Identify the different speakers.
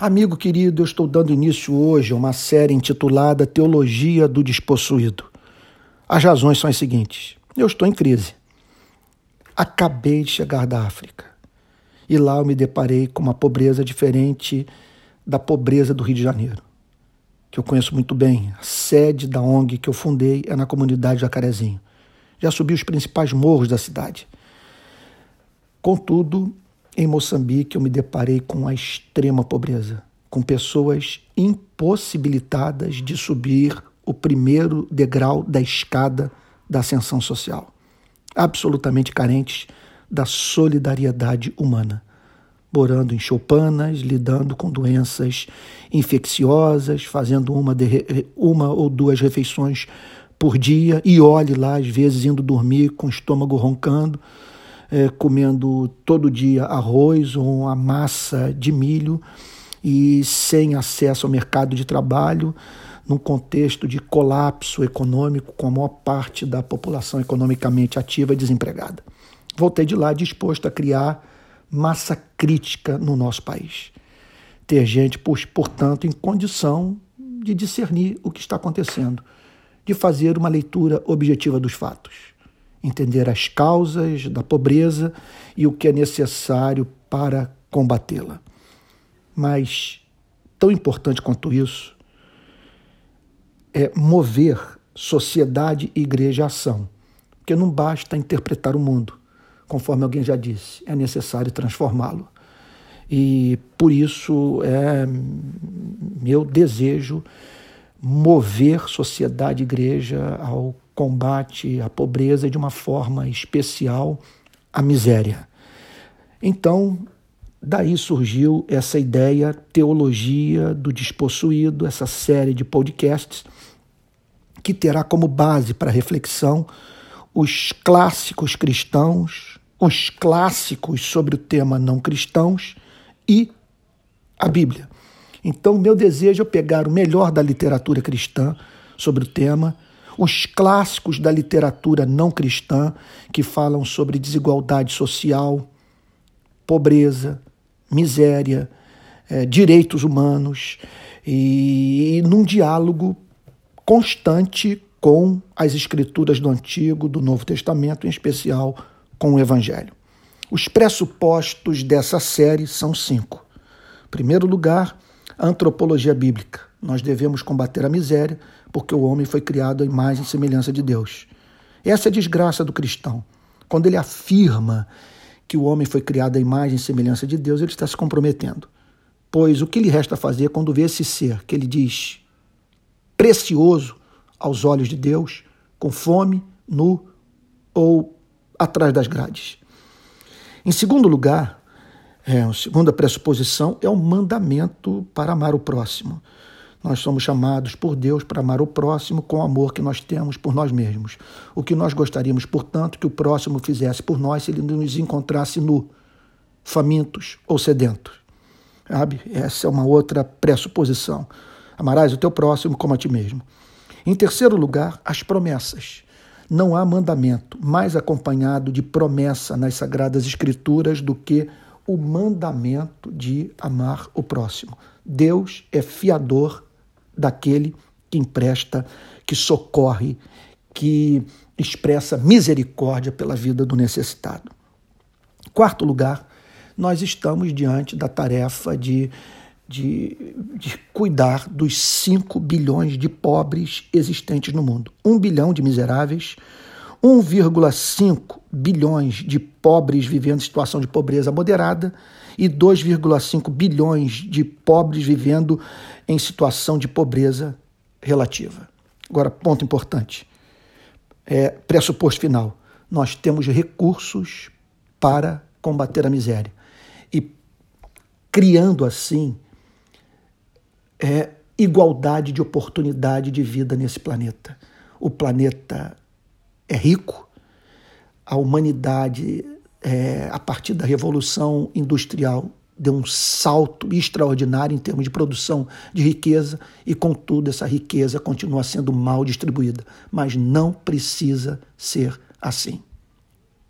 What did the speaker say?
Speaker 1: Amigo querido, eu estou dando início hoje a uma série intitulada Teologia do Despossuído. As razões são as seguintes: eu estou em crise. Acabei de chegar da África e lá eu me deparei com uma pobreza diferente da pobreza do Rio de Janeiro, que eu conheço muito bem. A sede da ONG que eu fundei é na comunidade Jacarezinho. Já subi os principais morros da cidade. Contudo, em Moçambique, eu me deparei com a extrema pobreza, com pessoas impossibilitadas de subir o primeiro degrau da escada da ascensão social, absolutamente carentes da solidariedade humana, morando em choupanas, lidando com doenças infecciosas, fazendo uma, de, uma ou duas refeições por dia e olhe lá, às vezes, indo dormir com o estômago roncando é, comendo todo dia arroz ou uma massa de milho e sem acesso ao mercado de trabalho, num contexto de colapso econômico, com a maior parte da população economicamente ativa desempregada. Voltei de lá disposto a criar massa crítica no nosso país. Ter gente, portanto, em condição de discernir o que está acontecendo, de fazer uma leitura objetiva dos fatos entender as causas da pobreza e o que é necessário para combatê-la. Mas, tão importante quanto isso, é mover sociedade e igreja ação. Porque não basta interpretar o mundo, conforme alguém já disse, é necessário transformá-lo. E por isso é meu desejo mover sociedade e igreja ao combate à pobreza e de uma forma especial à miséria. Então, daí surgiu essa ideia teologia do despossuído, essa série de podcasts que terá como base para reflexão os clássicos cristãos, os clássicos sobre o tema não cristãos e a Bíblia. Então, meu desejo é pegar o melhor da literatura cristã sobre o tema, os clássicos da literatura não cristã que falam sobre desigualdade social, pobreza, miséria, é, direitos humanos, e, e num diálogo constante com as escrituras do Antigo, do Novo Testamento, em especial com o Evangelho. Os pressupostos dessa série são cinco. Em primeiro lugar, a antropologia bíblica. Nós devemos combater a miséria, porque o homem foi criado à imagem e semelhança de Deus. Essa é a desgraça do cristão. Quando ele afirma que o homem foi criado à imagem e semelhança de Deus, ele está se comprometendo. Pois o que lhe resta fazer quando vê esse ser que ele diz precioso aos olhos de Deus, com fome, nu ou atrás das grades? Em segundo lugar, é, a segunda pressuposição é o mandamento para amar o próximo. Nós somos chamados por Deus para amar o próximo com o amor que nós temos por nós mesmos. O que nós gostaríamos, portanto, que o próximo fizesse por nós se ele nos encontrasse nu, famintos ou sedentos. Sabe? Essa é uma outra pressuposição. Amarás o teu próximo como a ti mesmo. Em terceiro lugar, as promessas. Não há mandamento mais acompanhado de promessa nas Sagradas Escrituras do que o mandamento de amar o próximo. Deus é fiador daquele que empresta, que socorre, que expressa misericórdia pela vida do necessitado. Quarto lugar, nós estamos diante da tarefa de, de, de cuidar dos 5 bilhões de pobres existentes no mundo. 1 um bilhão de miseráveis, 1,5 bilhões de pobres vivendo em situação de pobreza moderada e 2,5 bilhões de pobres vivendo em situação de pobreza relativa. Agora, ponto importante. É, pressuposto final. Nós temos recursos para combater a miséria. E criando assim é, igualdade de oportunidade de vida nesse planeta. O planeta é rico, a humanidade, é, a partir da Revolução Industrial, deu um salto extraordinário em termos de produção de riqueza e, contudo, essa riqueza continua sendo mal distribuída. Mas não precisa ser assim.